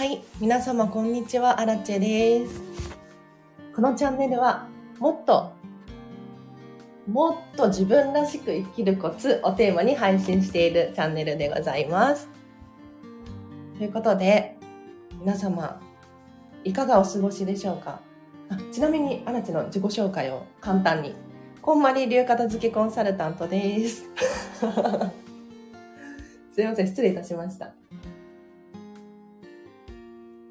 はい、皆様こんにちは、アラチェです。このチャンネルは、もっと、もっと自分らしく生きるコツをテーマに配信しているチャンネルでございます。ということで、皆様、いかがお過ごしでしょうか？あちなみに、アラチェの自己紹介を簡単に。こんまり流片付けコンサルタントです。すいません、失礼いたしました。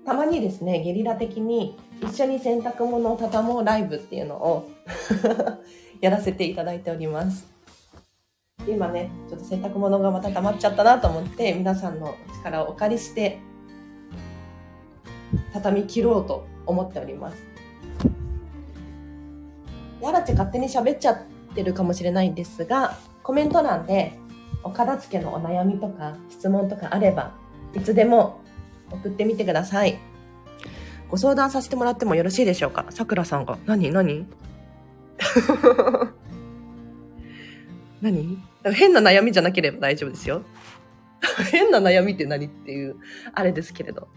たまにですね、ゲリラ的に一緒に洗濯物を畳もうライブっていうのを やらせていただいております。今ね、ちょっと洗濯物がまた溜まっちゃったなと思って、皆さんの力をお借りして、畳み切ろうと思っております。やらち勝手に喋っちゃってるかもしれないんですが、コメント欄でお片付けのお悩みとか質問とかあれば、いつでも送ってみてください。ご相談させてもらってもよろしいでしょうか？さくらさんが。何？何？何？変な悩みじゃなければ大丈夫ですよ。変な悩みって何っていう、あれですけれど。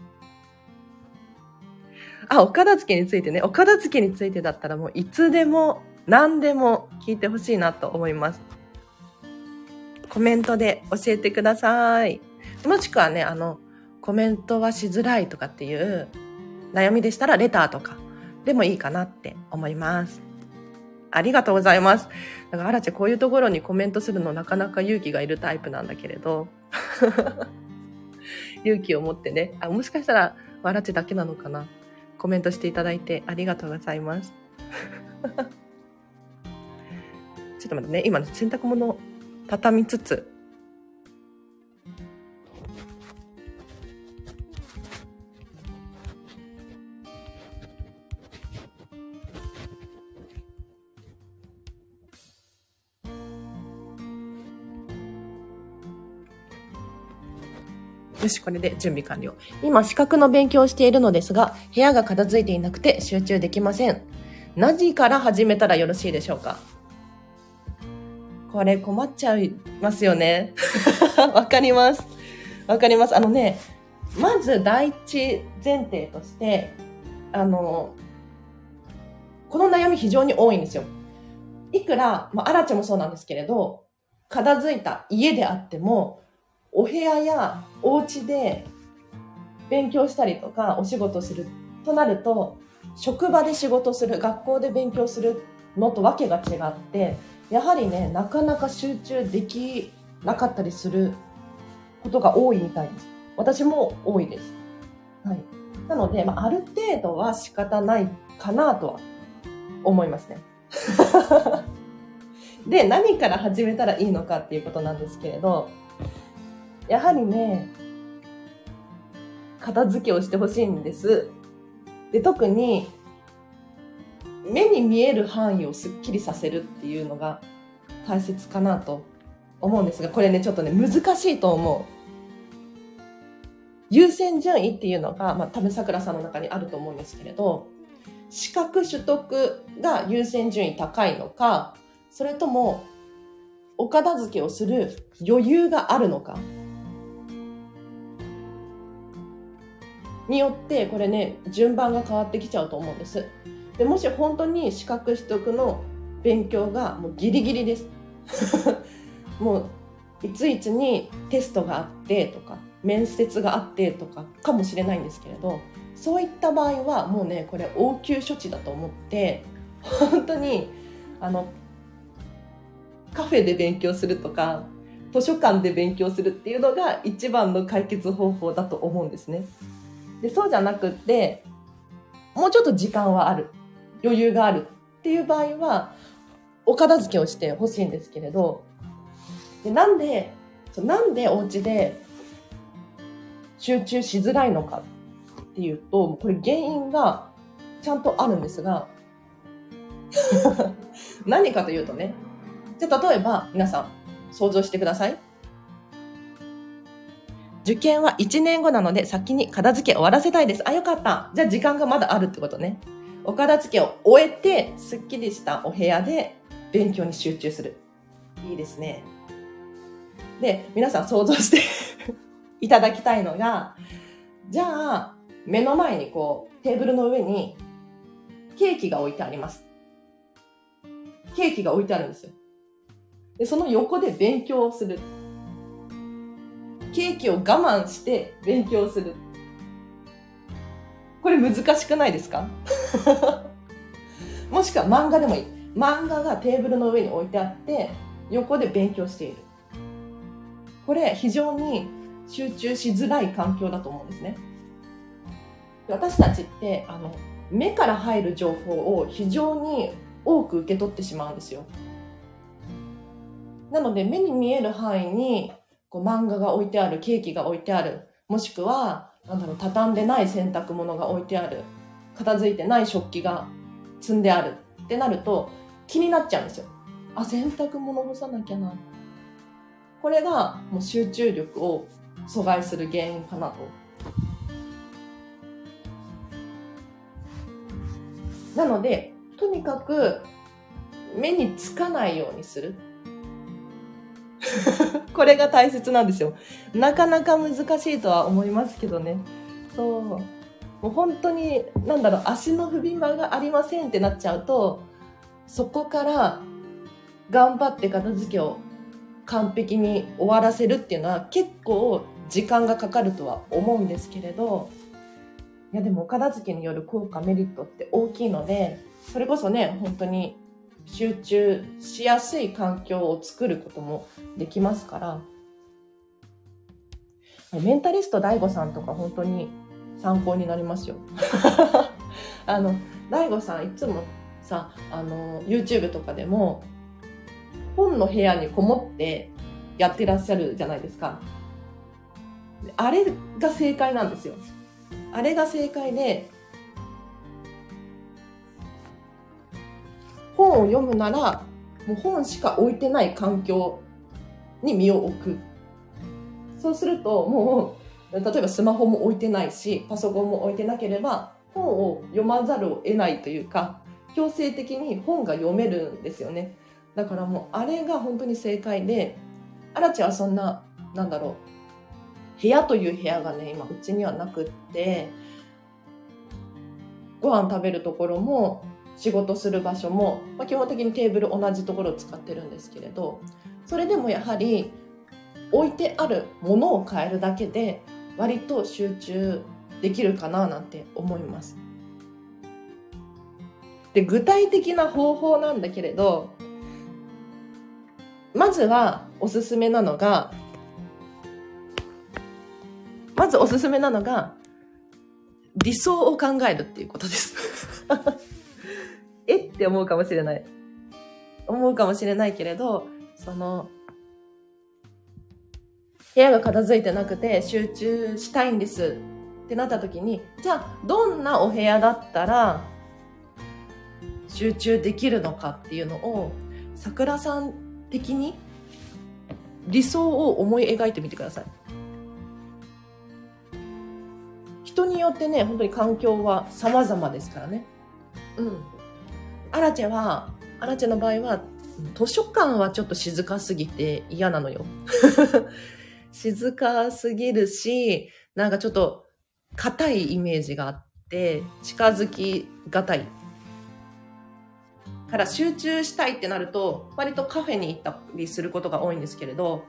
あ、お片付けについてね。お片付けについてだったらもういつでも何でも聞いてほしいなと思います。コメントで教えてください。もしくはね、あの、コメントはしづらいとかっていう悩みでしたらレターとかでもいいかなって思います。ありがとうございます。だから、アラチェこういうところにコメントするのなかなか勇気がいるタイプなんだけれど、勇気を持ってね、あ、もしかしたらアラチェだけなのかな。コメントしていただいてありがとうございます。ちょっと待ってね、今洗濯物畳みつつ、よし、これで準備完了。今、資格の勉強をしているのですが、部屋が片付いていなくて集中できません。何時から始めたらよろしいでしょうか？これ困っちゃいますよね。わかります。わかります。あのね、まず第一前提として、あの、この悩み非常に多いんですよ。いくら、まあ、アラチェもそうなんですけれど、片付いた家であっても、お部屋やお家で勉強したりとかお仕事するとなると、職場で仕事する、学校で勉強するのとわけが違って、やはりね、なかなか集中できなかったりすることが多いみたいです。私も多いです。はい。なので、まあ、ある程度は仕方ないかなとは思いますね。で、何から始めたらいいのかっていうことなんですけれど、やはりね、片付けをしてほしいんです。で、特に、目に見える範囲をすっきりさせるっていうのが大切かなと思うんですが、これね、ちょっとね、難しいと思う。優先順位っていうのが、まあ、多分桜さんの中にあると思うんですけれど、資格取得が優先順位高いのか、それとも、お片付けをする余裕があるのか、によって、これね、順番が変わってきちゃうと思うんです。で、もし本当に資格取得の勉強がもうギリギリです。もう、いついつにテストがあってとか、面接があってとかかもしれないんですけれど、そういった場合はもうね、これ応急処置だと思って、本当に、あの、カフェで勉強するとか、図書館で勉強するっていうのが一番の解決方法だと思うんですね。で、そうじゃなくって、もうちょっと時間はある。余裕があるっていう場合は、お片付けをしてほしいんですけれど、でなんで、なんでお家で集中しづらいのかっていうと、これ原因がちゃんとあるんですが、何かというとね、じゃ例えば皆さん想像してください。受験は1年後なので先に片付け終わらせたいです。あ、よかった。じゃあ時間がまだあるってことね。お片付けを終えて、すっきりしたお部屋で勉強に集中する。いいですね。で、皆さん想像して いただきたいのが、じゃあ、目の前にこう、テーブルの上にケーキが置いてあります。ケーキが置いてあるんですよ。で、その横で勉強をする。ケーキを我慢して勉強する。これ難しくないですか？もしくは漫画でもいい。漫画がテーブルの上に置いてあって、横で勉強している。これ非常に集中しづらい環境だと思うんですね。私たちって、あの、目から入る情報を非常に多く受け取ってしまうんですよ。なので目に見える範囲にこう漫画が置いてある、ケーキが置いてある、もしくは、なんだろう、畳んでない洗濯物が置いてある、片付いてない食器が積んであるってなると気になっちゃうんですよ。あ、洗濯物干さなきゃな。これがもう集中力を阻害する原因かなと。なので、とにかく目につかないようにする。これが大切なんですよ。なかなか難しいとは思いますけどね。そう。もう本当に、なんだろう、足の踏み間がありませんってなっちゃうと、そこから頑張って片付けを完璧に終わらせるっていうのは結構時間がかかるとは思うんですけれど、いやでも片付けによる効果メリットって大きいので、それこそね、本当に集中しやすい環境を作ることもできますから、メンタリスト DAIGO さんとか本当に参考になりますよ。あの、DAIGO さんいつもさ、あの、YouTube とかでも本の部屋にこもってやってらっしゃるじゃないですか。あれが正解なんですよ。あれが正解で、本を読むなら、もう本しか置いてない環境に身を置く。そうすると、もう、例えばスマホも置いてないし、パソコンも置いてなければ、本を読まざるを得ないというか、強制的に本が読めるんですよね。だからもう、あれが本当に正解で、アラチはそんな、なんだろう、部屋という部屋がね、今、うちにはなくって、ご飯食べるところも、仕事する場所も、まあ、基本的にテーブル同じところを使ってるんですけれどそれでもやはり置いてあるものを変えるだけで割と集中できるかななんて思います。で具体的な方法なんだけれどまずはおすすめなのがまずおすすめなのが理想を考えるっていうことですえ？って思うかもしれない。思うかもしれないけれど、その、部屋が片付いてなくて集中したいんですってなった時に、じゃあどんなお部屋だったら集中できるのかっていうのを、桜さん的に理想を思い描いてみてください。人によってね、本当に環境は様々ですからね。うん。アラチェは、アラチェの場合は、図書館はちょっと静かすぎて嫌なのよ。静かすぎるし、なんかちょっと硬いイメージがあって、近づきがたい。から集中したいってなると、割とカフェに行ったりすることが多いんですけれど、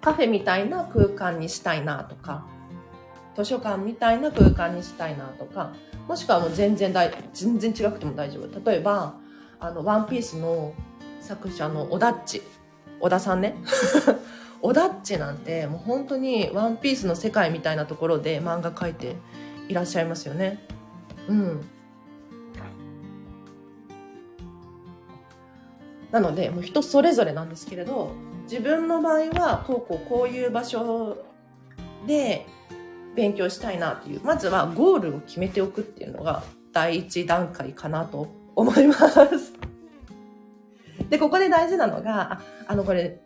カフェみたいな空間にしたいなとか、図書館みたいな空間にしたいなとか、もしくはもう全然大、全然違くても大丈夫。例えば、あの、ワンピースの作者の小田っち。小田さんね。小田っちなんて、もう本当にワンピースの世界みたいなところで漫画描いていらっしゃいますよね。うん。なので、もう人それぞれなんですけれど、自分の場合は、こうこうこういう場所で、勉強したいなっていう、まずはゴールを決めておくっていうのが第一段階かなと思います。で、ここで大事なのが、ああの、これ、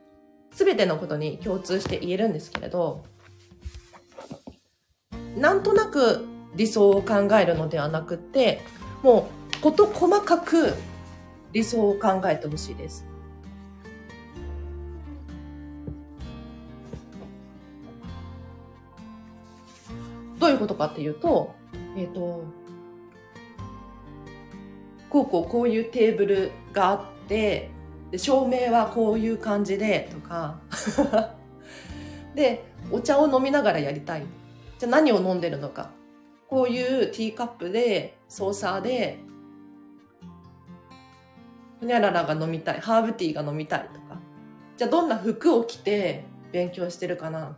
すべてのことに共通して言えるんですけれど、なんとなく理想を考えるのではなくて、もう、こと細かく理想を考えてほしいです。どういうことかっていうと、えっ、と、こうこうこういうテーブルがあって、で照明はこういう感じでとか、で、お茶を飲みながらやりたい。じゃあ何を飲んでるのか。こういうティーカップで、ソーサーで、ほにゃららが飲みたい。ハーブティーが飲みたいとか。じゃあどんな服を着て勉強してるかな。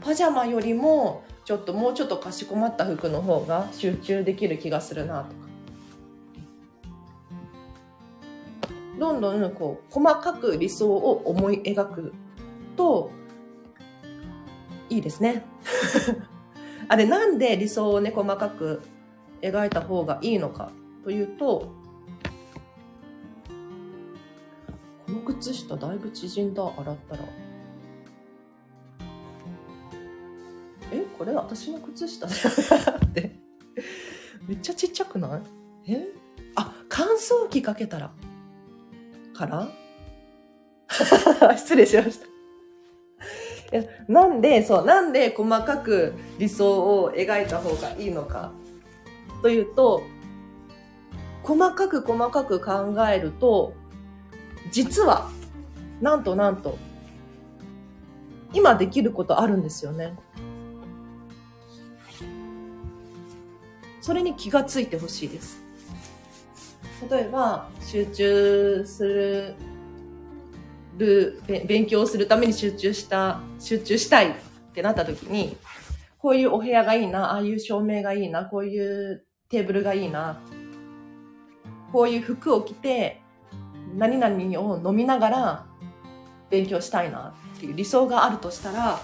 パジャマよりも、ちょっともうちょっとかしこまった服の方が集中できる気がするなとか。どんどんこう細かく理想を思い描くといいですね。あれなんで理想をね細かく描いた方がいいのかというとこの靴下だいぶ縮んだ洗ったらこれ私の靴下って。めっちゃちっちゃくない？え？あ乾燥機かけたら。から？失礼しました。いやなんで、そう、なんで細かく理想を描いた方がいいのか。というと、細かく細かく考えると、実は、なんとなんと、今できることあるんですよね。それに気がついてほしいです。例えば、集中する、る、勉強するために集中した、集中したいってなった時に、こういうお部屋がいいな、ああいう照明がいいな、こういうテーブルがいいな、こういう服を着て、何々を飲みながら勉強したいなっていう理想があるとしたら、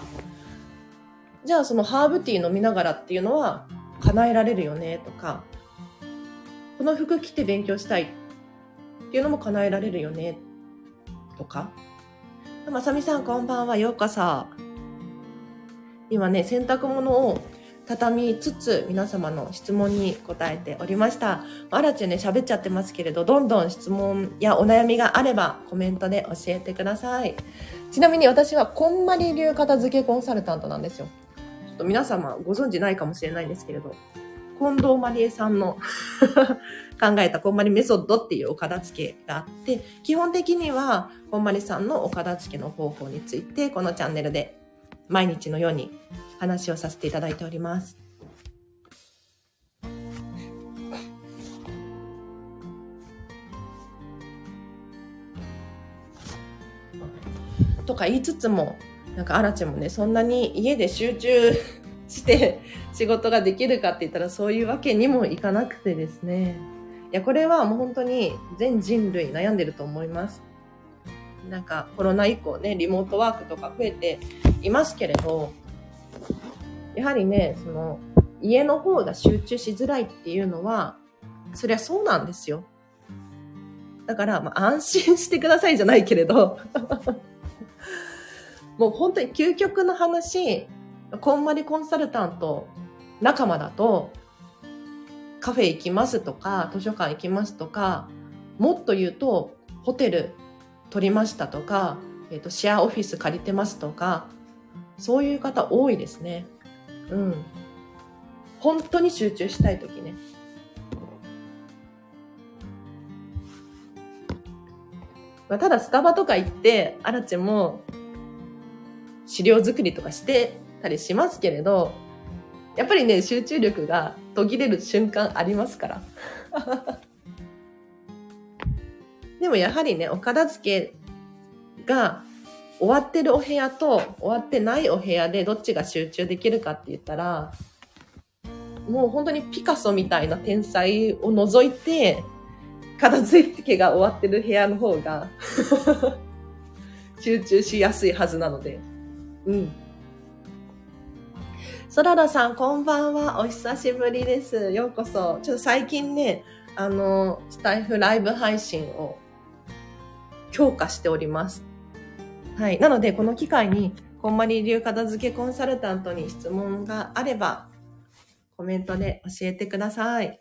じゃあそのハーブティー飲みながらっていうのは叶えられるよねとか、この服着て勉強したいっていうのも叶えられるよねとか。まさみさんこんばんは、ようこそ。今ね、洗濯物を畳みつつ皆様の質問に答えておりました。あらちね、喋っちゃってますけれど、どんどん質問やお悩みがあればコメントで教えてください。ちなみに私はこんまり流片付けコンサルタントなんですよ。っと皆様ご存知ないかもしれないんですけれど、近藤まりえさんの 考えたこんまりメソッドっていうお片付けがあって、基本的にはこんまりさんのお片付けの方法について、このチャンネルで毎日のように話をさせていただいております。とか言いつつも、なんかあらちもね、そんなに家で集中 して仕事ができるかって言ったらそういうわけにもいかなくてですね。いや、これはもう本当に全人類悩んでると思います。なんかコロナ以降ね、リモートワークとか増えていますけれど、やはりね、その家の方が集中しづらいっていうのは、そりゃそうなんですよ。だから、まあ、安心してくださいじゃないけれど、もう本当に究極の話、こんまりコンサルタント仲間だと、カフェ行きますとか、図書館行きますとか、もっと言うと、ホテル取りましたとか、えっ、と、シェアオフィス借りてますとか、そういう方多いですね。うん。本当に集中したいときね。まあ、ただスタバとか行って、アラチも資料作りとかしてたりしますけれど、やっぱりね、集中力が途切れる瞬間ありますから。でもやはりね、お片付けが終わってるお部屋と終わってないお部屋でどっちが集中できるかって言ったら、もう本当にピカソみたいな天才を除いて、片付けが終わってる部屋の方が 集中しやすいはずなので。うん。そららさん、こんばんは。お久しぶりです。ようこそ。ちょっと最近ね、あの、スタイフライブ配信を強化しております。はい。なので、この機会に、こんまり流片付けコンサルタントに質問があれば、コメントで教えてください。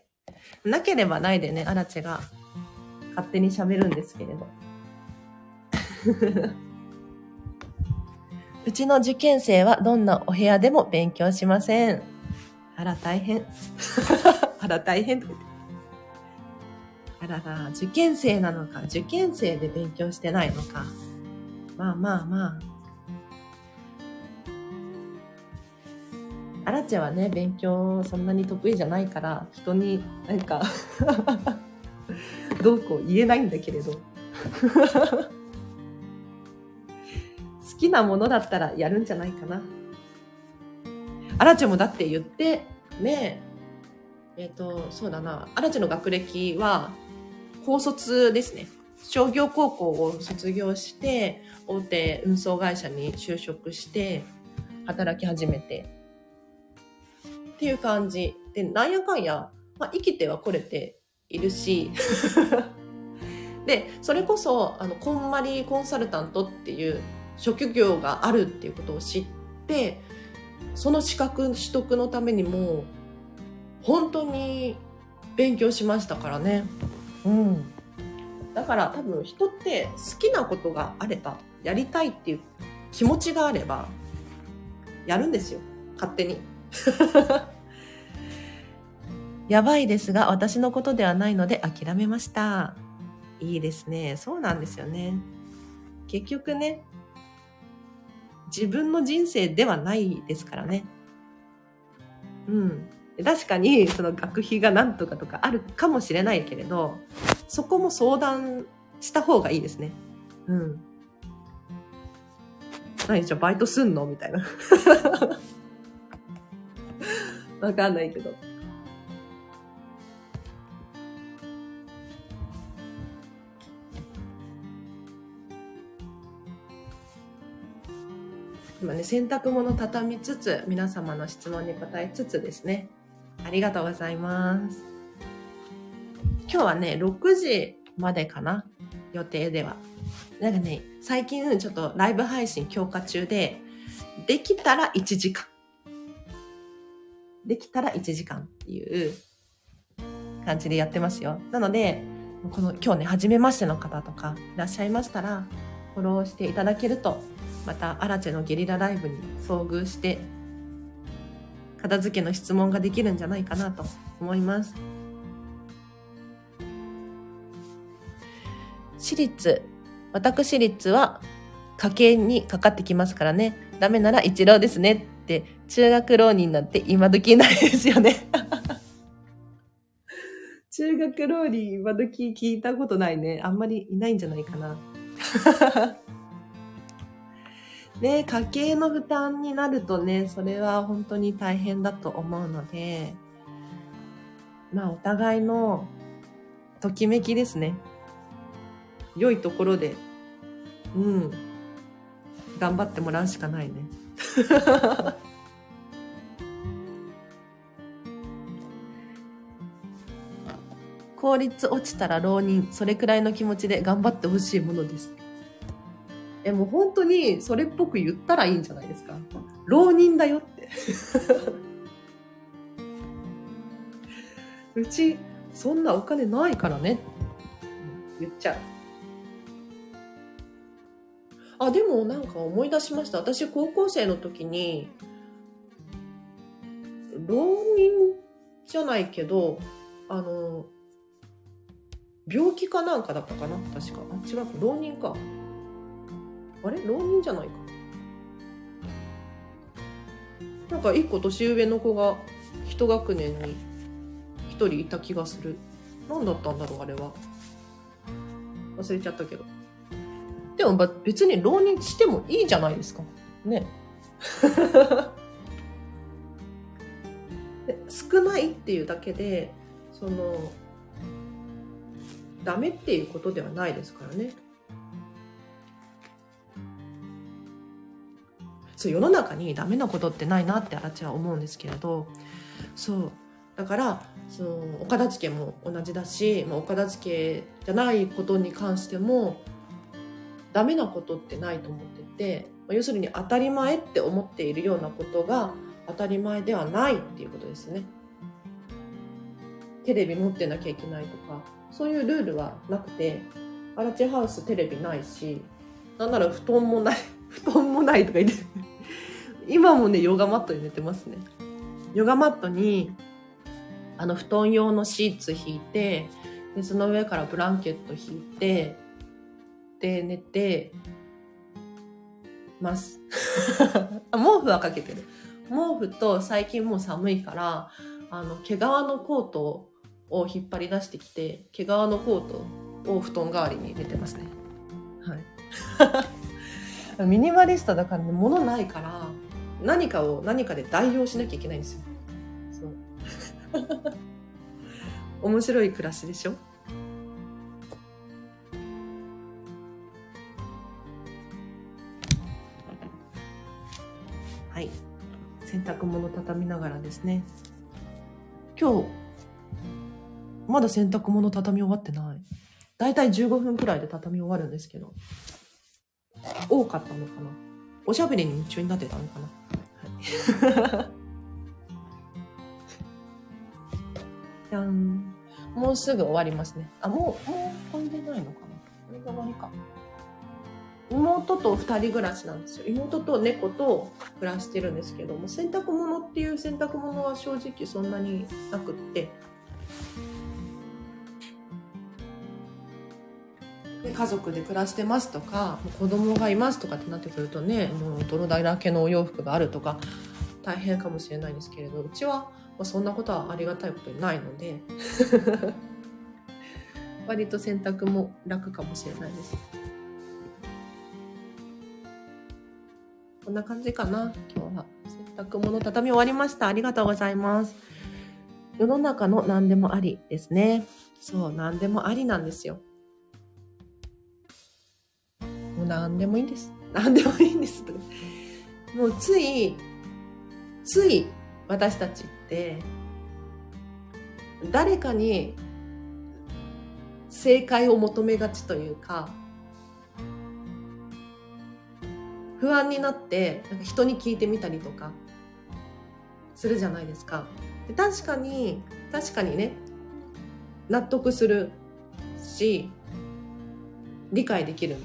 なければないでね、アラチェが勝手に喋るんですけれど。うちの受験生はどんなお部屋でも勉強しません。あら、大変。あら、大変。あらら、受験生なのか、受験生で勉強してないのか。まあまあまあ。アラチェはね、勉強そんなに得意じゃないから、人になんか どうこう言えないんだけれど。好きなものだったらやるんじゃないかな。アラチェもだって言って、ねえ、えっ、ー、と、そうだな、アラチェの学歴は、高卒ですね。商業高校を卒業して、大手運送会社に就職して、働き始めて、っていう感じ。で、なんやかんや、まあ、生きてはこれているし、で、それこそ、あの、こんまりコンサルタントっていう職業があるっていうことを知って、その資格取得のためにも、本当に勉強しましたからね。うん。だから多分人って好きなことがあれば、やりたいっていう気持ちがあれば、やるんですよ。勝手に。やばいですが、私のことではないので諦めました。いいですね。そうなんですよね。結局ね、自分の人生ではないですからね。うん。確かに、その学費が何とかとかあるかもしれないけれど、そこも相談した方がいいですね。うん。何じゃバイトすんの？みたいな。わかんないけど。今ね、洗濯物畳みつつ、皆様の質問に答えつつですね。ありがとうございます。今日はね、6時までかな？予定では。なんかね、最近ちょっとライブ配信強化中で、できたら1時間。できたら1時間っていう感じでやってますよ。なので、この今日ね、初めましての方とかいらっしゃいましたら、フォローしていただけると、またアラチェのゲリラライブに遭遇して、片付けの質問ができるんじゃないかなと思います。私立、私立は家計にかかってきますからね。ダメなら一浪ですねって中学浪人なんて今時ないですよね。中学浪人今時聞いたことないね。あんまりいないんじゃないかな。ね、家計の負担になるとね、それは本当に大変だと思うので、まあお互いのときめきですね。良いところで、うん、頑張ってもらうしかないね。効率落ちたら浪人、それくらいの気持ちで頑張ってほしいものです。え、もう本当にそれっぽく言ったらいいんじゃないですか？浪人だよって。うち、そんなお金ないからね。言っちゃう。あ、でもなんか思い出しました。私高校生の時に、浪人じゃないけど、あの、病気かなんかだったかな？確か。あ、違う。浪人か。あれ？浪人じゃないか。なんか一個年上の子が一学年に一人いた気がする。何だったんだろう、あれは。忘れちゃったけど。でも別に浪人してもいいじゃないですか。ね。少ないっていうだけで、その、ダメっていうことではないですからね。そう世の中にダメなことってないなってあらちは思うんですけれどそうだからそのお片付けも同じだし、まあ、お片付けじゃないことに関してもダメなことってないと思ってて、まあ、要するに当たり前って思っているようなことが当たり前ではないっていうことですね。テレビ持ってなきゃいけないとかそういうルールはなくてアラチハウステレビないしなんなら布団もない 布団もないとか言って今もねヨガマットに寝てますねヨガマットに、あの、布団用のシーツ引いて、で、その上からブランケット引いて、で、寝て、ます。毛布はかけてる。毛布と最近もう寒いから、あの、毛皮のコートを引っ張り出してきて、毛皮のコートを布団代わりに寝てますね。はい。ミニマリストだからね、物ないから、何かを何かで代用しなきゃいけないんですよ。そう。面白い暮らしでしょ？はい。洗濯物畳みながらですね。今日、まだ洗濯物畳み終わってない。だいたい15分くらいで畳み終わるんですけど。多かったのかな？おしゃべりに夢中になってたのかな？はい。じゃん。もうすぐ終わりますね。あ、もう、もう飛んでないのかな？これが終わりか。妹と二人暮らしなんですよ。妹と猫と暮らしてるんですけども、洗濯物っていう洗濯物は正直そんなになくって、家族で暮らしてますとか、子供がいますとかってなってくるとね、もう泥だらけのお洋服があるとか、大変かもしれないんですけれど、うちは、まあ、そんなことはありがたいことにないので、割と洗濯も楽かもしれないです。こんな感じかな、今日は。洗濯物畳み終わりました。ありがとうございます。世の中の何でもありですね。そう、何でもありなんですよ。もう何でもいいんです。何でもいいんです。もうつい、つい私たちって、誰かに正解を求めがちというか、不安になってなんか人に聞いてみたりとかするじゃないですか。で確かに、確かにね、納得するし、理解できる。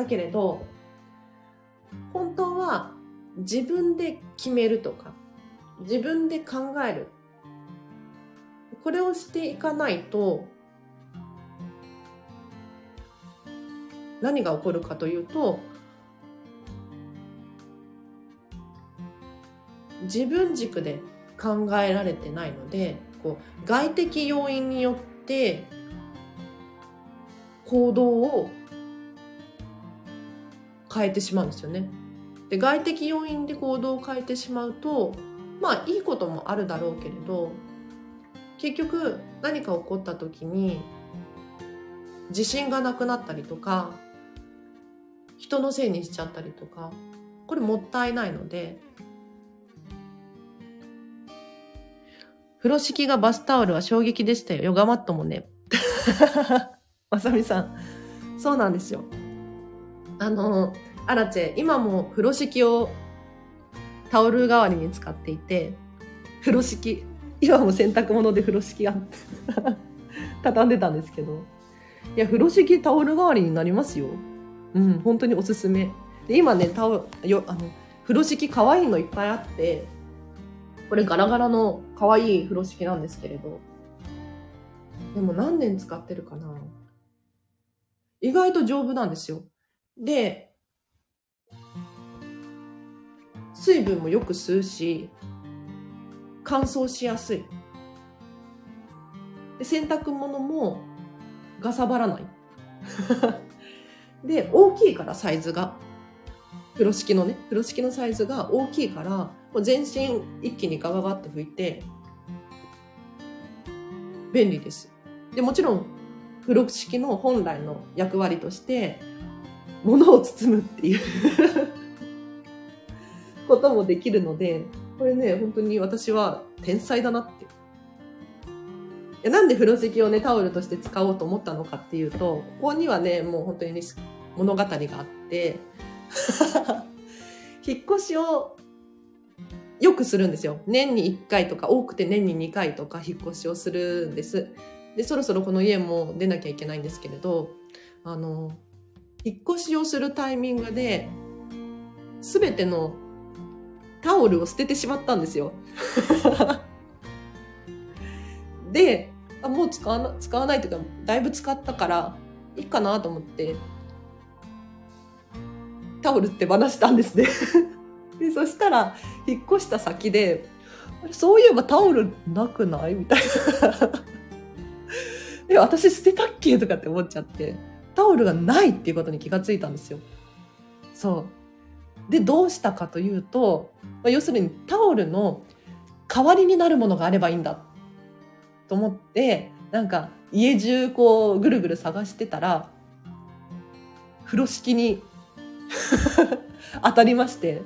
だけれど、本当は自分で決めるとか、自分で考える。これをしていかないと、何が起こるかというと、自分軸で考えられてないので、こう外的要因によって行動を変えてしまうんですよね。で外的要因で行動を変えてしまうとまあいいこともあるだろうけれど結局何か起こった時に自信がなくなったりとか人のせいにしちゃったりとかこれもったいないので風呂敷がバスタオルは衝撃でしたよ。ヨガマットもね。まさみさん。そうなんですよ。あの、アラチェ、今も風呂敷をタオル代わりに使っていて、風呂敷、今も洗濯物で風呂敷が 畳んでたんですけど、いや、風呂敷タオル代わりになりますよ。うん、本当におすすめ。で、今ね、タオル、よ、あの、風呂敷可愛いのいっぱいあって、これガラガラの可愛い風呂敷なんですけれど、でも何年使ってるかな意外と丈夫なんですよ。で、水分もよく吸うし、乾燥しやすい。で洗濯物もがさばらない。で、大きいからサイズが。風呂敷のね、風呂敷のサイズが大きいから、もう全身一気にガガガって拭いて、便利です。で、もちろん、風呂敷の本来の役割として、物を包むっていう こともできるので、これね、本当に私は天才だなって。いやなんで風呂敷をね、タオルとして使おうと思ったのかっていうと、ここにはね、もう本当に、物語があって、引っ越しをよくするんですよ。年に1回とか、多くて年に2回とか引っ越しをするんです。で、そろそろこの家も出なきゃいけないんですけれど、あの、引っ越しをするタイミングで、すべてのタオルを捨ててしまったんですよ。で、あもう使わな、使わないというか、だいぶ使ったから、いいかなと思って、タオルって話したんですね で。そしたら、引っ越した先で、そういえばタオルなくない？みたいな え、私捨てたっけ？とかって思っちゃって、タオルがないっていうことに気がついたんですよ。そう。で、どうしたかというと、まあ、要するにタオルの代わりになるものがあればいいんだと思って、なんか家中こうぐるぐる探してたら、風呂敷に 当たりまして、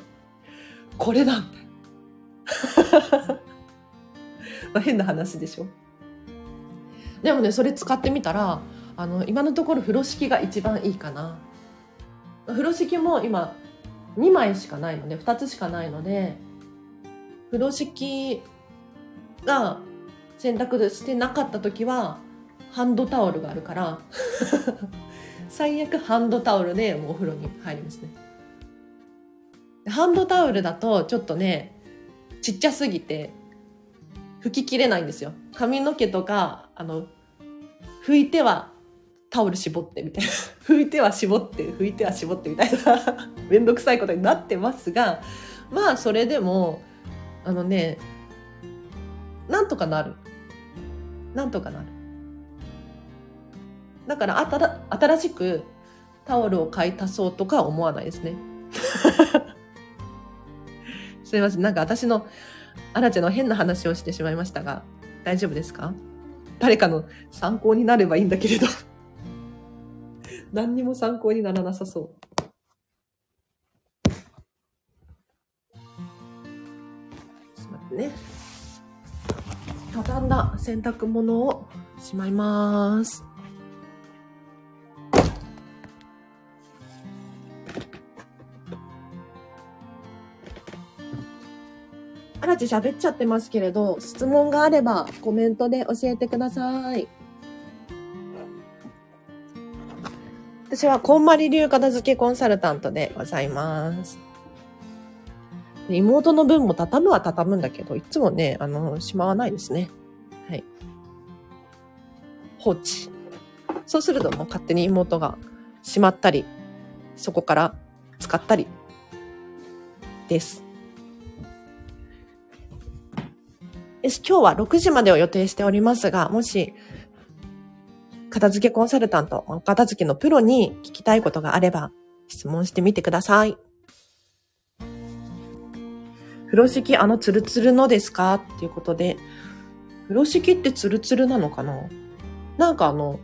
これだみたいな。まあ変な話でしょ。でもね、それ使ってみたら、あの、今のところ風呂敷が一番いいかな。風呂敷も今2枚しかないので、2つしかないので、風呂敷が洗濯してなかった時は、ハンドタオルがあるから 最悪ハンドタオルでもうお風呂に入りますね。ハンドタオルだとちょっとね、ちっちゃすぎて拭ききれないんですよ。髪の毛とか、あの、拭いてはタオル絞ってみたいな。拭いては絞って、拭いては絞ってみたいな めんどくさいことになってますが、まあそれでも、あのね、なんとかなる。なんとかなる。だからあたら新しくタオルを買い足そうとか思わないですね。すいません。なんか私のアラチェの変な話をしてしまいましたが、大丈夫ですか？誰かの参考になればいいんだけれど何にも参考にならなさそう。ちょっと待ってね。畳んだ洗濯物をしまいます。あらち喋っちゃってますけれど、質問があればコメントで教えてください。私はこんまり流片付けコンサルタントでございます。妹の分も畳むは畳むんだけど、いつもね、あの、しまわないですね。はい。放置。そうするともう勝手に妹がしまったり、そこから使ったりです。今日は6時までを予定しておりますが、もし、片付けコンサルタント、片付けのプロに聞きたいことがあれば、質問してみてください。風呂敷あのツルツルのですか？っていうことで、風呂敷ってツルツルなのかな？なんかあの、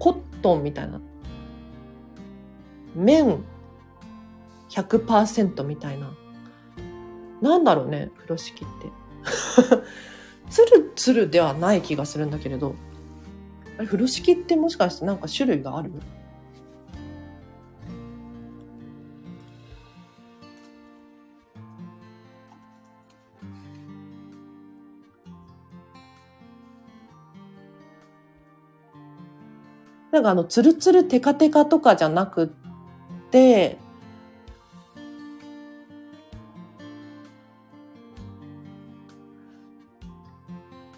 コットンみたいな。綿100%みたいな。なんだろうね、風呂敷って。ツルツルではない気がするんだけれど、あれ、風呂敷ってもしかしてなんか種類がある？なんかあの、ツルツルテカテカとかじゃなくって、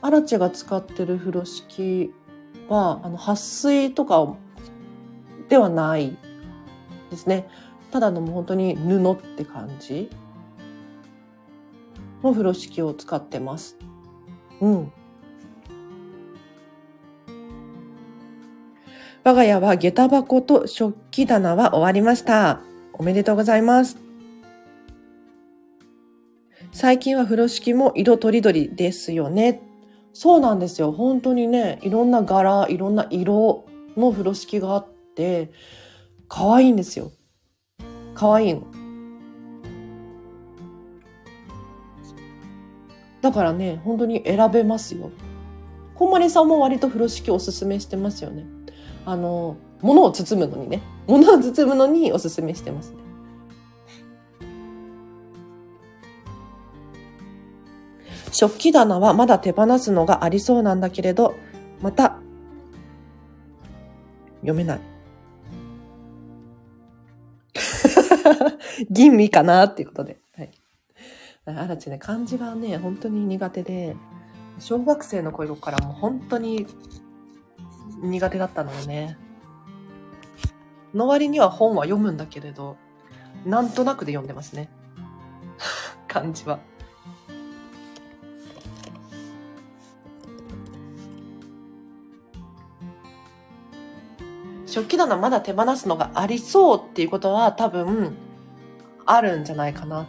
アラチェが使ってる風呂敷は、あの、撥水とかではないですね。ただのもう本当に布って感じの風呂敷を使ってます。うん。我が家は下駄箱と食器棚は終わりました。おめでとうございます。最近は風呂敷も色とりどりですよね。そうなんですよ。本当にね、いろんな柄、いろんな色の風呂敷があって、可愛いんですよ。可愛いの。だからね、本当に選べますよ。こんまりさんも割と風呂敷おすすめしてますよね。あの、物を包むのにね。物を包むのにおすすめしてますね。食器棚はまだ手放すのがありそうなんだけれど、また、読めない。吟味かなっていうことで。はい。あらちね、漢字がね、本当に苦手で、小学生の頃からもう本当に苦手だったのよね。の割には本は読むんだけれど、なんとなくで読んでますね。漢字は。食器棚まだ手放すのがありそうっていうことは多分あるんじゃないかな。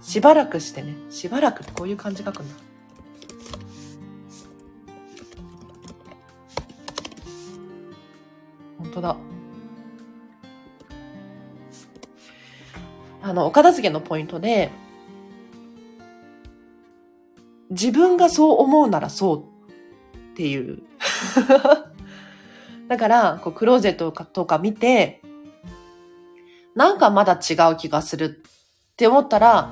しばらくしてね。しばらくってこういう感じ書くんだ。本当だ。あの、お片付けのポイントで、自分がそう思うならそうっていう だから、こう、クローゼットとか見て、なんかまだ違う気がするって思ったら、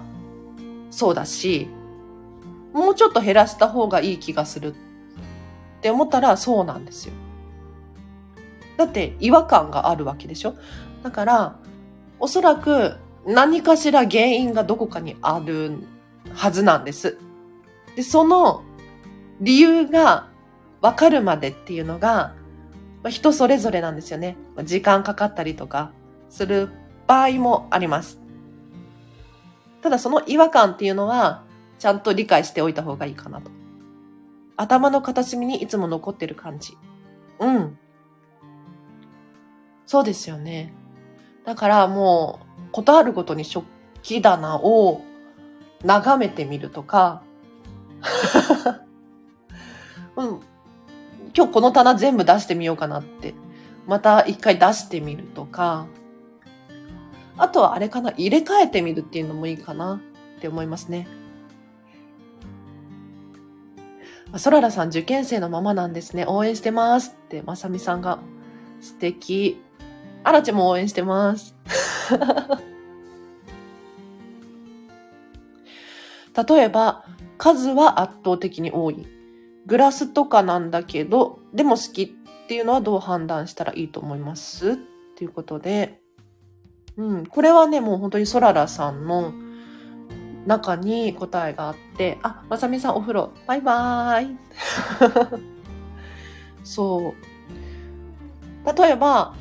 そうだし、もうちょっと減らした方がいい気がするって思ったらそうなんですよ。だって違和感があるわけでしょ？だから、おそらく何かしら原因がどこかにあるはずなんです。で、その理由がわかるまでっていうのが、まあ、人それぞれなんですよね。ま、時間かかったりとかする場合もあります。ただその違和感っていうのは、ちゃんと理解しておいた方がいいかなと。頭の片隅にいつも残ってる感じ。うん。そうですよね。だからもう、ことあるごとに食器棚を眺めてみるとか、うん、今日この棚全部出してみようかなって、また一回出してみるとか、あとはあれかな、入れ替えてみるっていうのもいいかなって思いますね。ソララさん受験生のままなんですね。応援してますって、まさみさんが。素敵。あらちも応援してます。例えば、数は圧倒的に多い。グラスとかなんだけど、でも好きっていうのはどう判断したらいいと思います？っていうことで、うん、これはね、もう本当にソララさんの中に答えがあって、あ、まさみさんお風呂、バイバーイ。そう。例えば、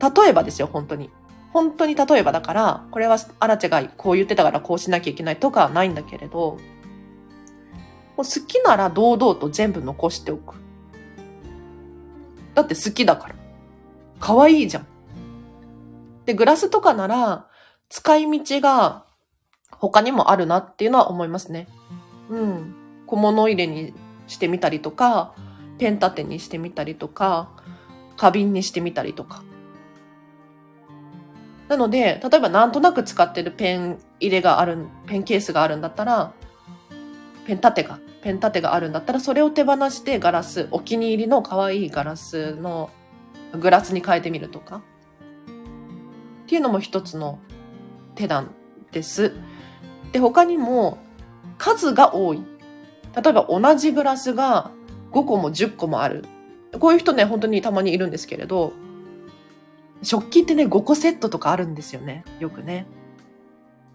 例えばですよ、本当に。本当に例えばだから、これはアラチェがこう言ってたからこうしなきゃいけないとかはないんだけれど、好きなら堂々と全部残しておく。だって好きだから。可愛いじゃん。で、グラスとかなら、使い道が他にもあるなっていうのは思いますね。うん。小物入れにしてみたりとか、ペン立てにしてみたりとか、花瓶にしてみたりとか。なので、例えばなんとなく使ってるペン入れがある、ペンケースがあるんだったら、ペン立てが、ペン立てがあるんだったら、それを手放してガラス、お気に入りの可愛いガラスのグラスに変えてみるとか。っていうのも一つの手段です。で、他にも数が多い。例えば同じグラスが5個も10個もある。こういう人ね、本当にたまにいるんですけれど、食器ってね、5個セットとかあるんですよね。よくね。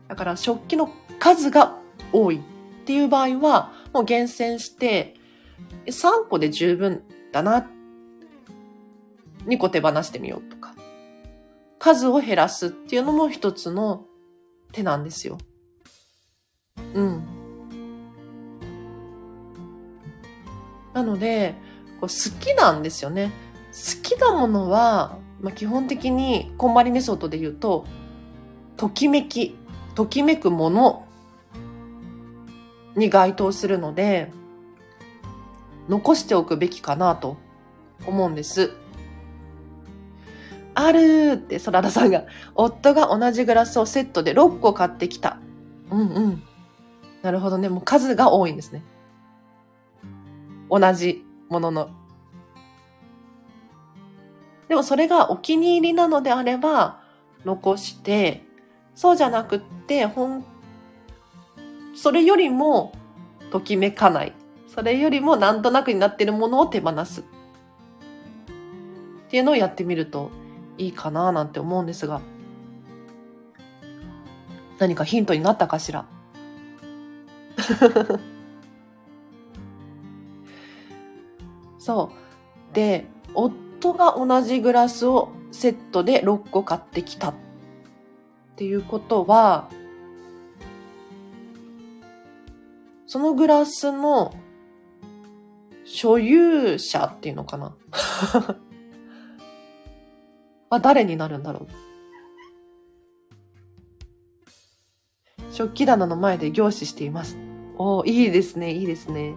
だから食器の数が多いっていう場合は、もう厳選して、3個で十分だな。2個手放してみようとか。数を減らすっていうのも一つの手なんですよ。うん。なので、こう好きなんですよね。好きなものは、まあ、基本的に、こんまりメソッドで言うと、ときめき、ときめくものに該当するので、残しておくべきかなと思うんです。あるって、そららさんが、夫が同じグラスをセットで6個買ってきた。うんうん。なるほどね。もう数が多いんですね。同じものの。でもそれがお気に入りなのであれば、残して、そうじゃなくって、ほんそれよりもときめかない。それよりもなんとなくになっているものを手放す。っていうのをやってみるといいかななんて思うんですが。何かヒントになったかしら？そう。で、夫が同じグラスをセットで6個買ってきたっていうことは、そのグラスの所有者っていうのかな？は誰になるんだろう？食器棚の前で凝視しています。おいいですね、いいですね。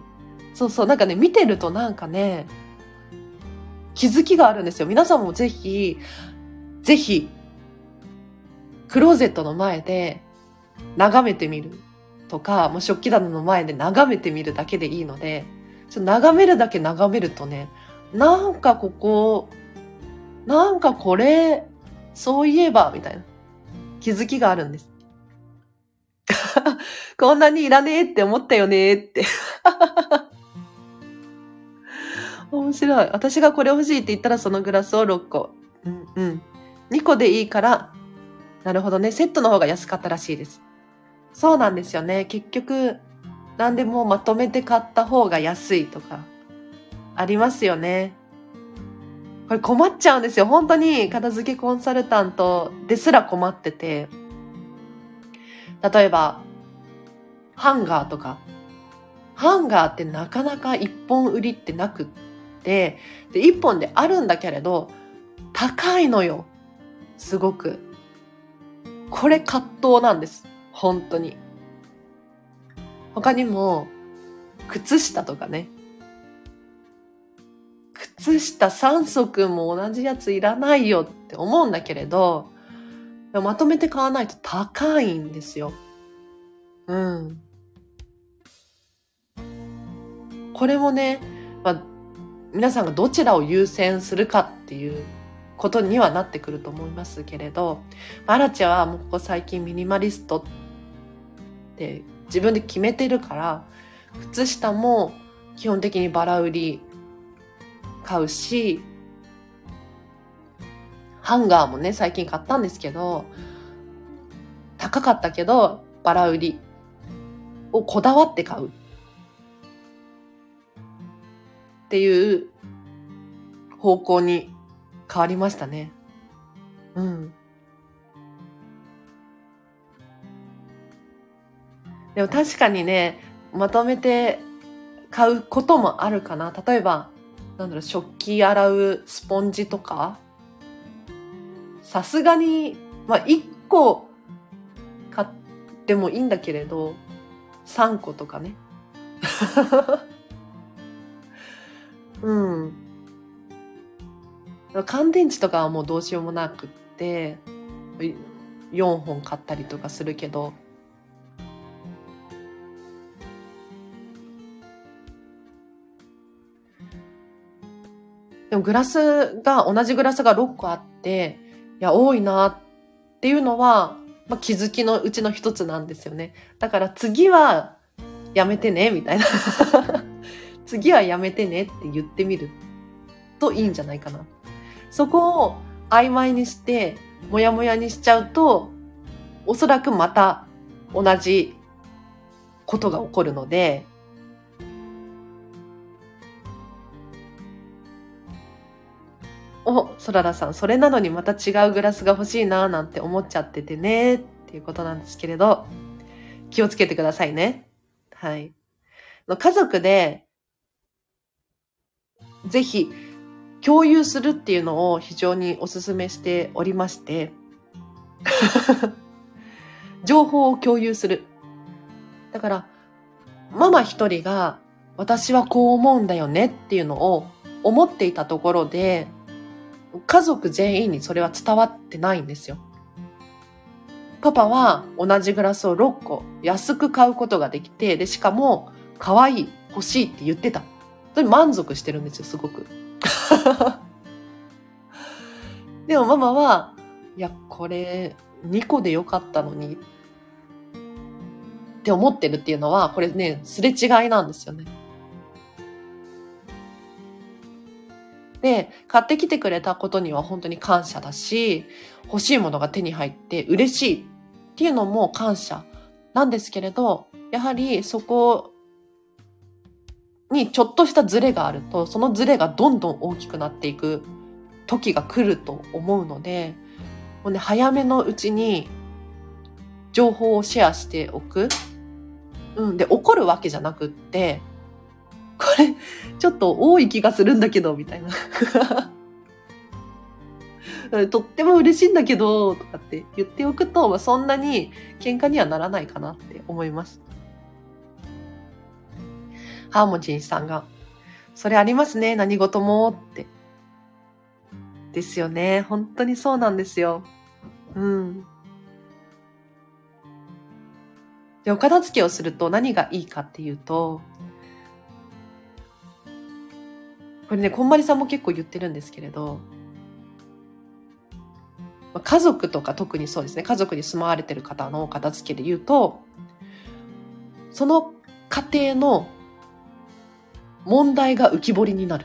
そうそう、なんかね、見てるとなんかね、気づきがあるんですよ。皆さんもぜひ、ぜひ、クローゼットの前で眺めてみるとか、もう食器棚の前で眺めてみるだけでいいので、ちょ眺めるだけ眺めるとね、なんかここ、なんかこれ、そういえば、みたいな気づきがあるんです。こんなにいらねえって思ったよねって 面白い。私がこれ欲しいって言ったらそのグラスを6個。うんうん。2個でいいから、なるほどね。セットの方が安かったらしいです。そうなんですよね。結局、何でもまとめて買った方が安いとか、ありますよね。これ困っちゃうんですよ。本当に片付けコンサルタントですら困ってて。例えば、ハンガーとか。ハンガーってなかなか一本売りってなくって、で、一本であるんだけれど、高いのよ。すごく。これ葛藤なんです。本当に。他にも、靴下とかね。靴下3足も同じやついらないよって思うんだけれど、まとめて買わないと高いんですよ。うん。これもね、まあ、皆さんがどちらを優先するかっていうことにはなってくると思いますけれど、アラチェはもうここ最近ミニマリストって自分で決めてるから、靴下も基本的にバラ売り買うし、ハンガーもね、最近買ったんですけど、高かったけど、バラ売りをこだわって買う。っていう方向に変わりましたね。うん。でも確かにね、まとめて買うこともあるかな。例えば、なんだろう、食器洗うスポンジとか、さすがに、まあ、1個買ってもいいんだけれど、3個とかね。うん。乾電池とかはもうどうしようもなくって、4本買ったりとかするけど、でもグラスが、同じグラスが6個あって、いや、多いなっていうのは、まあ、気づきのうちの一つなんですよね。だから次はやめてね、みたいな 次はやめてねって言ってみるといいんじゃないかな。そこを曖昧にして、もやもやにしちゃうと、おそらくまた同じことが起こるので、お、そららさん、それなのにまた違うグラスが欲しいななんて思っちゃっててね、っていうことなんですけれど、気をつけてくださいね。はい。家族で、ぜひ、共有するっていうのを非常にお勧めしておりまして、情報を共有する。だから、ママ一人が、私はこう思うんだよねっていうのを思っていたところで、家族全員にそれは伝わってないんですよ。パパは同じグラスを6個安く買うことができて、で、しかも可愛い、欲しいって言ってた。それ満足してるんですよ、すごく。でもママは、いや、これ2個でよかったのにって思ってるっていうのは、これね、すれ違いなんですよね。で、買ってきてくれたことには本当に感謝だし、欲しいものが手に入って嬉しいっていうのも感謝なんですけれど、やはりそこにちょっとしたズレがあると、そのズレがどんどん大きくなっていく時が来ると思うので、もうね、早めのうちに情報をシェアしておく。うん。で、怒るわけじゃなくって、これ、ちょっと多い気がするんだけど、みたいな。とっても嬉しいんだけど、とかって言っておくと、まあ、そんなに喧嘩にはならないかなって思います。ハーモジンさんが、それありますね、何事もって。ですよね。本当にそうなんですよ。うん。で、お片付けをすると何がいいかっていうと、これね、こんまりさんも結構言ってるんですけれど、家族とか特にそうですね、家族に住まわれてる方の片付けで言うと、その家庭の問題が浮き彫りになる。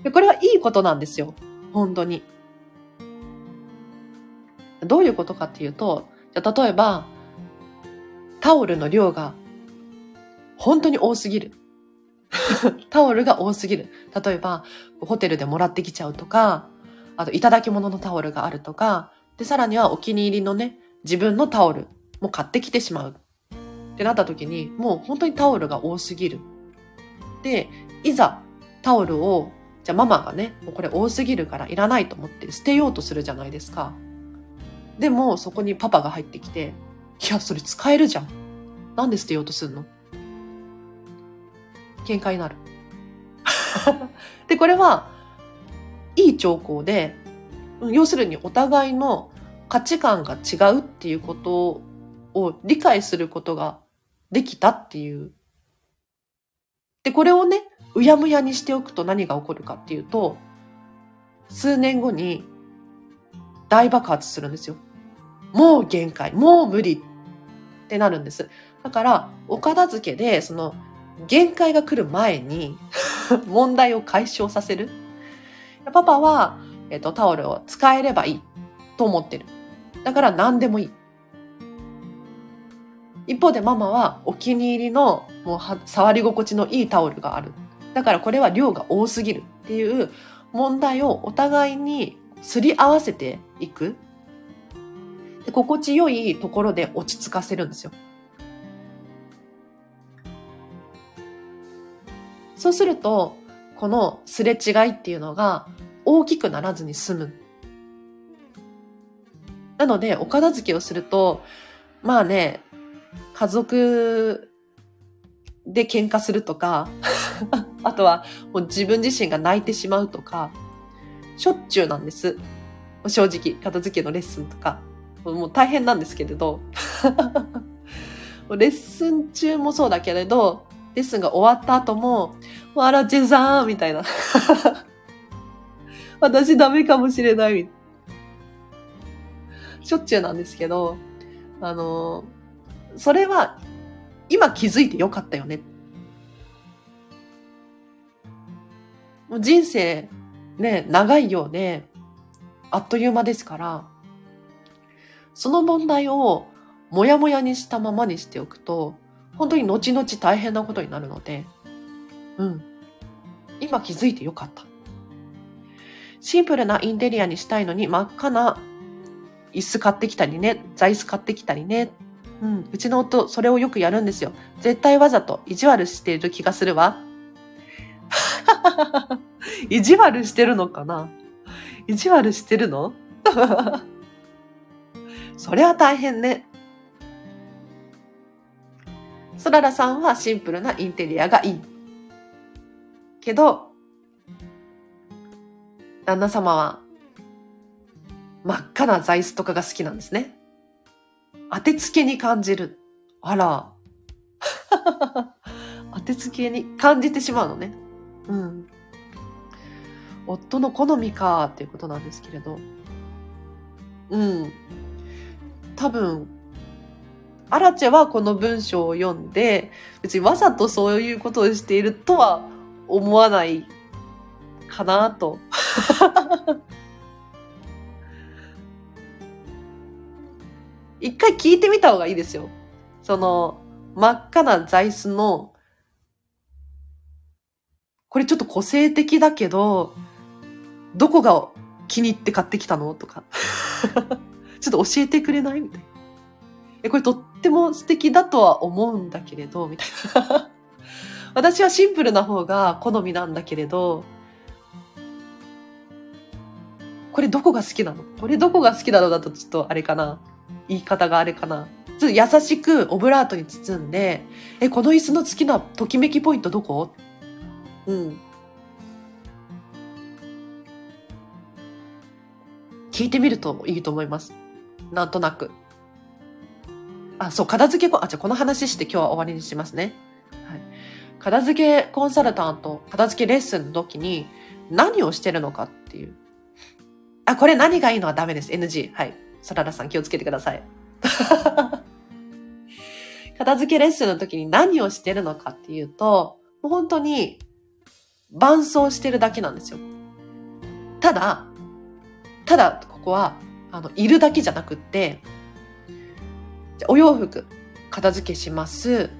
これはいいことなんですよ。本当に。どういうことかっていうと、じゃ例えば、タオルの量が本当に多すぎる。タオルが多すぎる。例えば、ホテルでもらってきちゃうとか、あと、いただき物のタオルがあるとか、で、さらにはお気に入りのね、自分のタオルも買ってきてしまう。ってなった時に、もう本当にタオルが多すぎる。で、いざタオルを、じゃあママがね、もうこれ多すぎるからいらないと思って捨てようとするじゃないですか。でも、そこにパパが入ってきて、いや、それ使えるじゃん。なんで捨てようとすんの？喧嘩になる。で、これは、いい兆候で、要するにお互いの価値観が違うっていうことを理解することができたっていう。で、これをね、うやむやにしておくと何が起こるかっていうと、数年後に大爆発するんですよ。もう限界、もう無理ってなるんです。だから、お片付けで、その、限界が来る前に 問題を解消させる。パパは、えっ、と、タオルを使えればいいと思ってる。だから何でもいい。一方でママはお気に入りのもう触り心地のいいタオルがある。だからこれは量が多すぎるっていう問題をお互いにすり合わせていく。で心地よいところで落ち着かせるんですよ。そうすると、このすれ違いっていうのが大きくならずに済む。なので、お片付けをすると、まあね、家族で喧嘩するとか、あとはもう自分自身が泣いてしまうとか、しょっちゅうなんです。正直、片付けのレッスンとか。もう大変なんですけれど。レッスン中もそうだけれど、レッスンが終わった後も、わらちさんみたいな。私ダメかもしれない。しょっちゅうなんですけど、あの、それは今気づいてよかったよね。もう人生ね、長いようで、あっという間ですから、その問題をもやもやにしたままにしておくと、本当に後々大変なことになるので、うん。今気づいてよかった。シンプルなインテリアにしたいのに真っ赤な椅子買ってきたりね、座椅子買ってきたりね。うん。うちの夫、それをよくやるんですよ。絶対わざと意地悪している気がするわ。意地悪してるのかな？意地悪してるの？それは大変ね。そららさんはシンプルなインテリアがいい。けど、旦那様は真っ赤な座椅子とかが好きなんですね。当てつけに感じる。あら。当てつけに感じてしまうのね。うん。夫の好みかっていうことなんですけれど。うん。多分、アラチェはこの文章を読んで、別にわざとそういうことをしているとは思わないかなと。一回聞いてみた方がいいですよ。その、真っ赤な座椅子の、これちょっと個性的だけど、どこが気に入って買ってきたのとか。ちょっと教えてくれない？みたいな。え、これとっても素敵だとは思うんだけれど、みたいな。私はシンプルな方が好みなんだけれど、これどこが好きなの？これどこが好きなのだとちょっとあれかな言い方があれかなちょっと優しくオブラートに包んで、え、この椅子の好きなときめきポイントどこ？うん。聞いてみるといいと思います。なんとなく。あ、そう、片付けあ、じゃこの話して今日は終わりにしますね。はい。片付けコンサルタント、片付けレッスンの時に何をしてるのかっていう。あ、これ何がいいのはダメです。NG。はい。サラダさん気をつけてください。片付けレッスンの時に何をしてるのかっていうと、もう本当に伴奏してるだけなんですよ。ただ、ただ、ここは、あの、いるだけじゃなくって、お洋服、片付けします。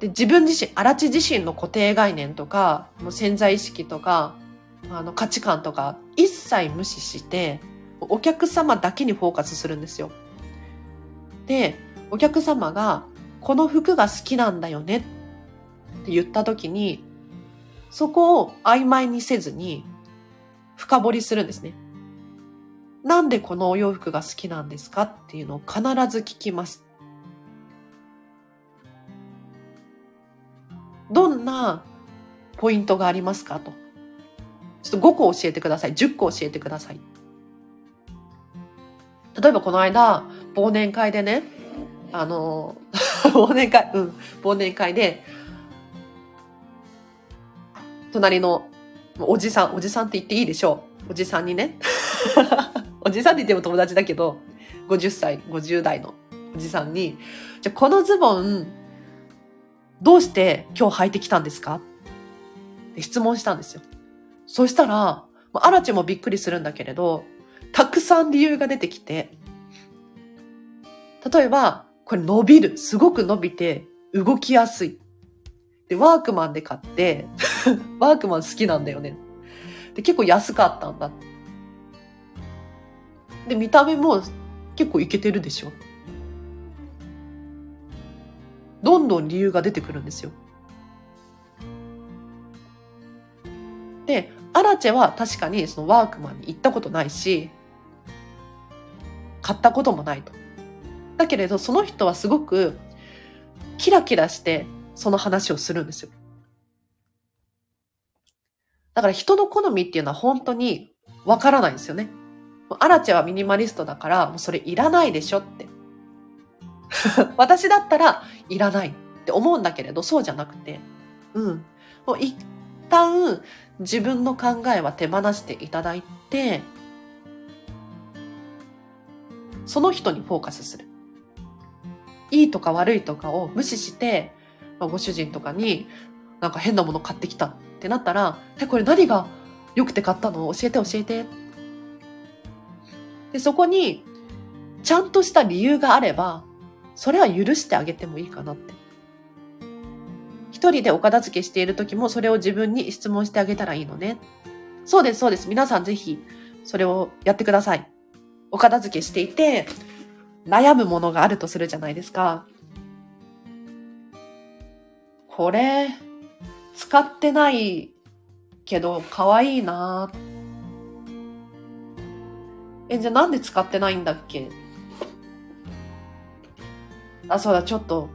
で、自分自身、荒地自身の固定概念とか、もう潜在意識とか、あの、価値観とか、一切無視して、お客様だけにフォーカスするんですよ。で、お客様が、この服が好きなんだよねって言った時に、そこを曖昧にせずに、深掘りするんですね。なんでこのお洋服が好きなんですかっていうのを必ず聞きます。どんなポイントがありますかと。ちょっと5個教えてください。10個教えてください。例えばこの間、忘年会でね、あの、忘年会、うん、忘年会で、隣のおじさん、おじさんって言っていいでしょう。おじさんにね。おじさんって言っても友達だけど、50歳、50代のおじさんに、じゃこのズボン、どうして今日履いてきたんですか？って質問したんですよ。そしたら、アラチもびっくりするんだけれど、たくさん理由が出てきて、例えば、これ伸びる。すごく伸びて、動きやすい。で、ワークマンで買って、ワークマン好きなんだよね。で、結構安かったんだ。で、見た目も結構いけてるでしょ。どんどん理由が出てくるんですよ。で、アラチェは確かにそのワークマンに行ったことないし、買ったこともないと。だけれど、その人はすごくキラキラしてその話をするんですよ。だから人の好みっていうのは本当にわからないんですよね。アラチェはミニマリストだから、もうそれいらないでしょって。私だったらいらないって思うんだけれど、そうじゃなくて、うん。もう一旦自分の考えは手放していただいて、その人にフォーカスする。いいとか悪いとかを無視して、まあ、ご主人とかになんか変なもの買ってきたってなったら、え、これ何が良くて買ったの？教えて教えて。で、そこにちゃんとした理由があれば、それは許してあげてもいいかなって。一人でお片付けしている時もそれを自分に質問してあげたらいいのね。そうです、そうです。皆さんぜひそれをやってください。お片付けしていて、悩むものがあるとするじゃないですか。これ、使ってないけど可愛いなーっえ、じゃあなんで使ってないんだっけ？あ、そうだ、ちょっと、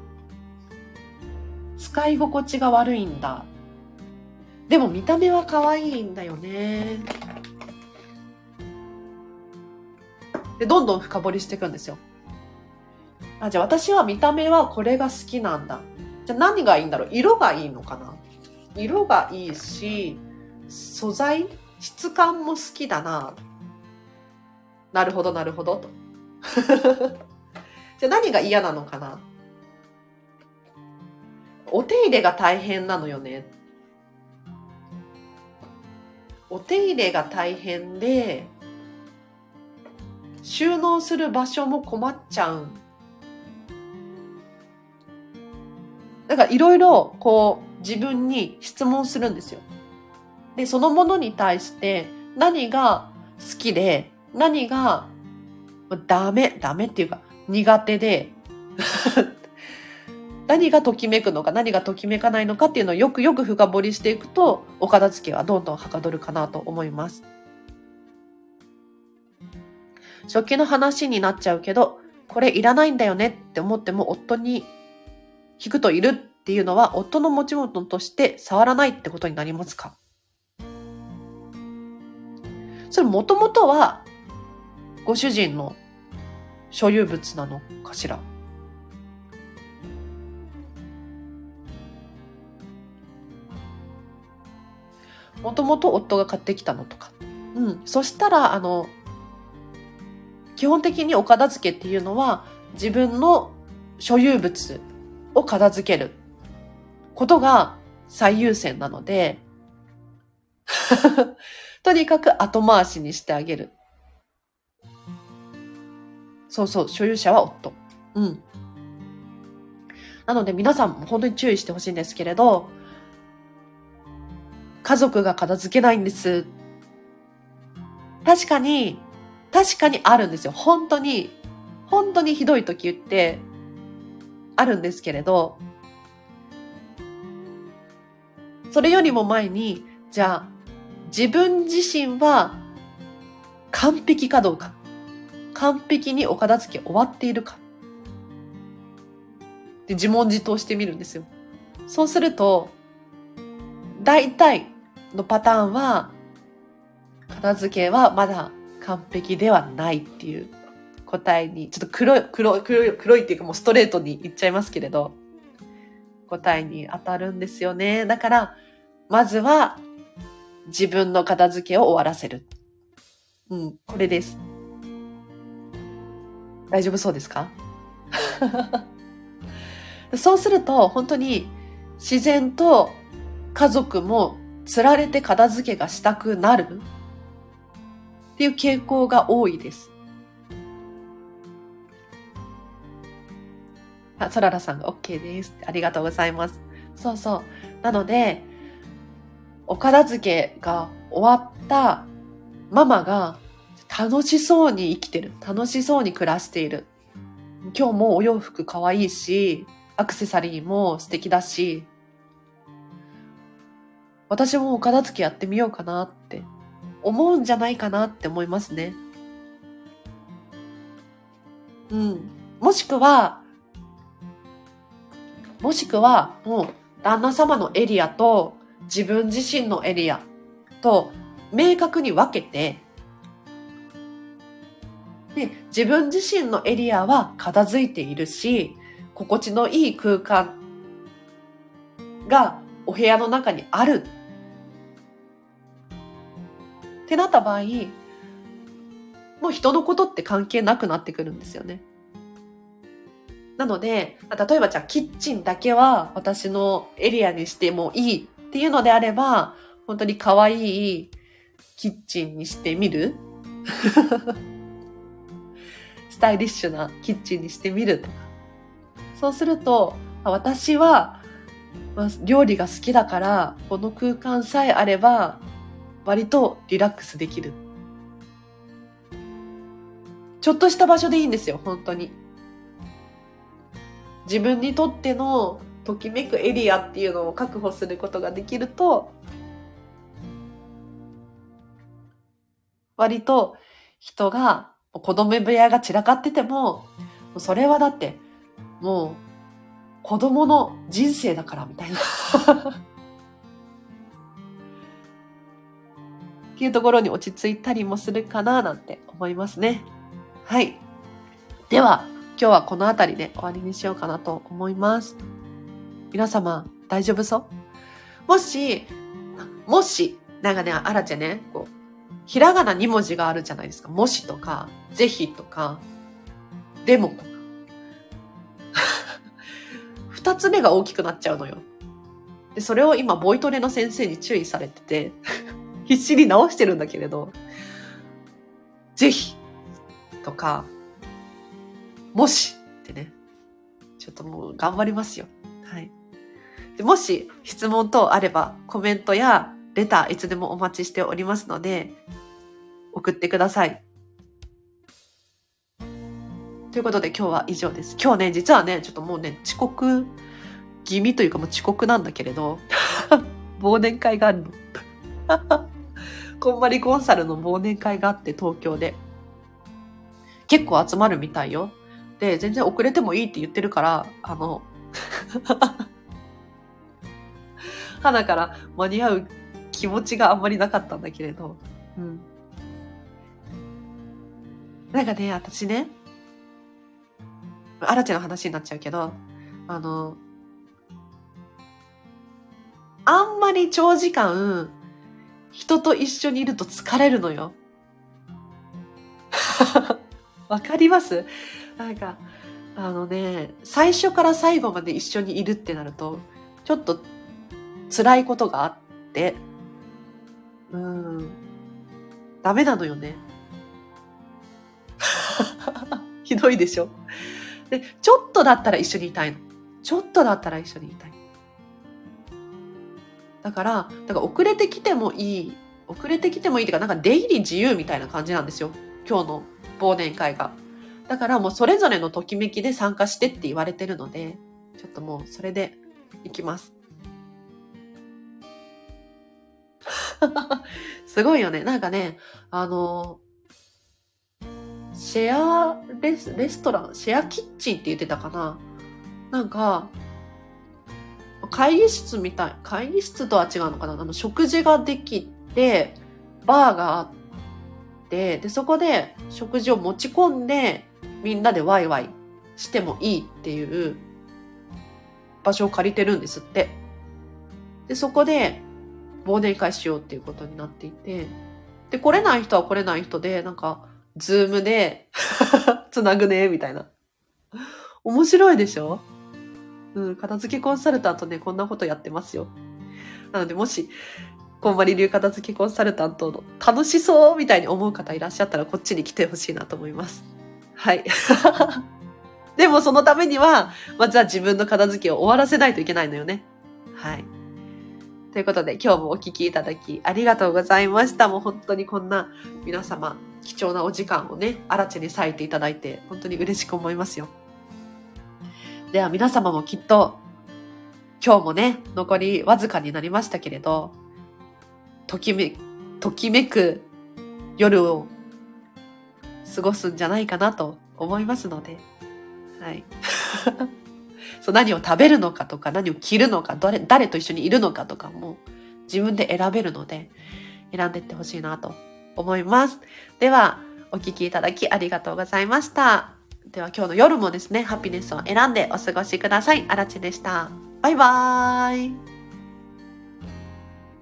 使い心地が悪いんだ。でも見た目は可愛いんだよね。で、どんどん深掘りしていくんですよ。あ、じゃあ私は見た目はこれが好きなんだ。じゃあ何がいいんだろう？色がいいのかな？色がいいし、素材質感も好きだな。なるほど、なるほど、と。じゃあ何が嫌なのかな？お手入れが大変なのよね。お手入れが大変で、収納する場所も困っちゃう。だかいろいろこう自分に質問するんですよ。で、そのものに対して何が好きで、何がダメ、ダメっていうか苦手で 何がときめくのか何がときめかないのかっていうのをよくよく深掘りしていくと、お片付けはどんどんはかどるかなと思います。食器の話になっちゃうけど、これいらないんだよねって思っても夫に引くといるっていうのは夫の持ち物として触らないってことになりますか？それもともとはご主人の所有物なのかしら？もともと夫が買ってきたのとか。うん。そしたら、あの、基本的にお片付けっていうのは自分の所有物を片付けることが最優先なので、とにかく後回しにしてあげる。そうそう、所有者は夫。うん。なので皆さんも本当に注意してほしいんですけれど、家族が片付けないんです。確かに、確かにあるんですよ。本当に、本当にひどい時ってあるんですけれど、それよりも前に、じゃあ、自分自身は完璧かどうか。完璧にお片付け終わっているか。で、自問自答してみるんですよ。そうすると、大体のパターンは、片付けはまだ完璧ではないっていう答えに、ちょっと黒い、黒い、黒い、黒いっていうかもうストレートに言っちゃいますけれど、答えに当たるんですよね。だから、まずは自分の片付けを終わらせる。うん、これです。大丈夫そうですか？そうすると、本当に自然と家族も釣られて片付けがしたくなるっていう傾向が多いです。あ、そららさんが OK です。ありがとうございます。そうそう。なので、お片付けが終わったママが楽しそうに生きてる。楽しそうに暮らしている。今日もお洋服可愛いし、アクセサリーも素敵だし、私もお片付けやってみようかなって思うんじゃないかなって思いますね。うん。もしくは、もしくは、もう、旦那様のエリアと自分自身のエリアと明確に分けて、で、自分自身のエリアは片付いているし、心地のいい空間がお部屋の中にあるってなった場合、もう人のことって関係なくなってくるんですよね。なので、例えばじゃあキッチンだけは私のエリアにしてもいいっていうのであれば、本当に可愛いキッチンにしてみる スタイリッシュなキッチンにしてみるとか。そうすると、私はまあ料理が好きだから、この空間さえあれば割とリラックスできる。ちょっとした場所でいいんですよ、本当に。自分にとってのときめくエリアっていうのを確保することができると、割と人が子供部屋が散らかってても、それはだって、もう子供の人生だからみたいな っていうところに落ち着いたりもするかななんて思いますね。はい。では、今日はこの辺りで終わりにしようかなと思います。皆様、大丈夫そう？もし、もし、なんかね、あらちゃね、こう、ひらがな2文字があるじゃないですか。もしとか、ぜひとか、でもとか。二つ目が大きくなっちゃうのよ。で、それを今、ボイトレの先生に注意されてて 必死に直してるんだけれど、ぜひ、とか、もしってね、ちょっともう頑張りますよ。はい。でもし質問等あればコメントやレターいつでもお待ちしておりますので、送ってください。ということで今日は以上です。今日ね、実はね、ちょっともうね、遅刻気味というかもう遅刻なんだけれど、忘年会があるの。こんまりコンサルの忘年会があって東京で。結構集まるみたいよ。で、全然遅れてもいいって言ってるから、あの、花から間に合う気持ちがあんまりなかったんだけれど、うん。なんかね、私ね、アラチェの話になっちゃうけど、あの、あんまり長時間、人と一緒にいると疲れるのよ。わかります？なんか、あのね、最初から最後まで一緒にいるってなると、ちょっと辛いことがあって、うん、ダメなのよね。ひどいでしょで、ちょっとだったら一緒にいたいの。ちょっとだったら一緒にいたい。だから、だから遅れてきてもいい。遅れてきてもいいっていうか、なんか出入り自由みたいな感じなんですよ。今日の忘年会が。だからもうそれぞれのときめきで参加してって言われてるので、ちょっともうそれで行きます。すごいよね。なんかね、あの、シェアレスレストラン、シェアキッチンって言ってたかななんか、会議室みたい、会議室とは違うのかなあの、食事ができて、バーがあって、で、そこで食事を持ち込んで、みんなでワイワイしてもいいっていう場所を借りてるんですって。で、そこで忘年会しようっていうことになっていて、で、来れない人は来れない人で、なんか、ズームで つなぐね、みたいな。面白いでしょ？うん、片付けコンサルタントね、こんなことやってますよ。なので、もし、こんまり流片付けコンサルタントの楽しそうみたいに思う方いらっしゃったら、こっちに来てほしいなと思います。はい。でもそのためには、まずは自分の片付けを終わらせないといけないのよね。はい。ということで、今日もお聞きいただきありがとうございました。もう本当にこんな皆様、貴重なお時間をね、あらちに割いていただいて、本当に嬉しく思いますよ。では皆様もきっと、今日もね、残りわずかになりましたけれど、ときめ、ときめく夜を過ごすんじゃないかなと思いますので、はい。そう何を食べるのかとか、何を着るのか、誰誰と一緒にいるのかとかも自分で選べるので、選んでいってほしいなと思います。では、お聴きいただきありがとうございました。では今日の夜もですね、ハピネスを選んでお過ごしください。あらちでした。バイバーイ。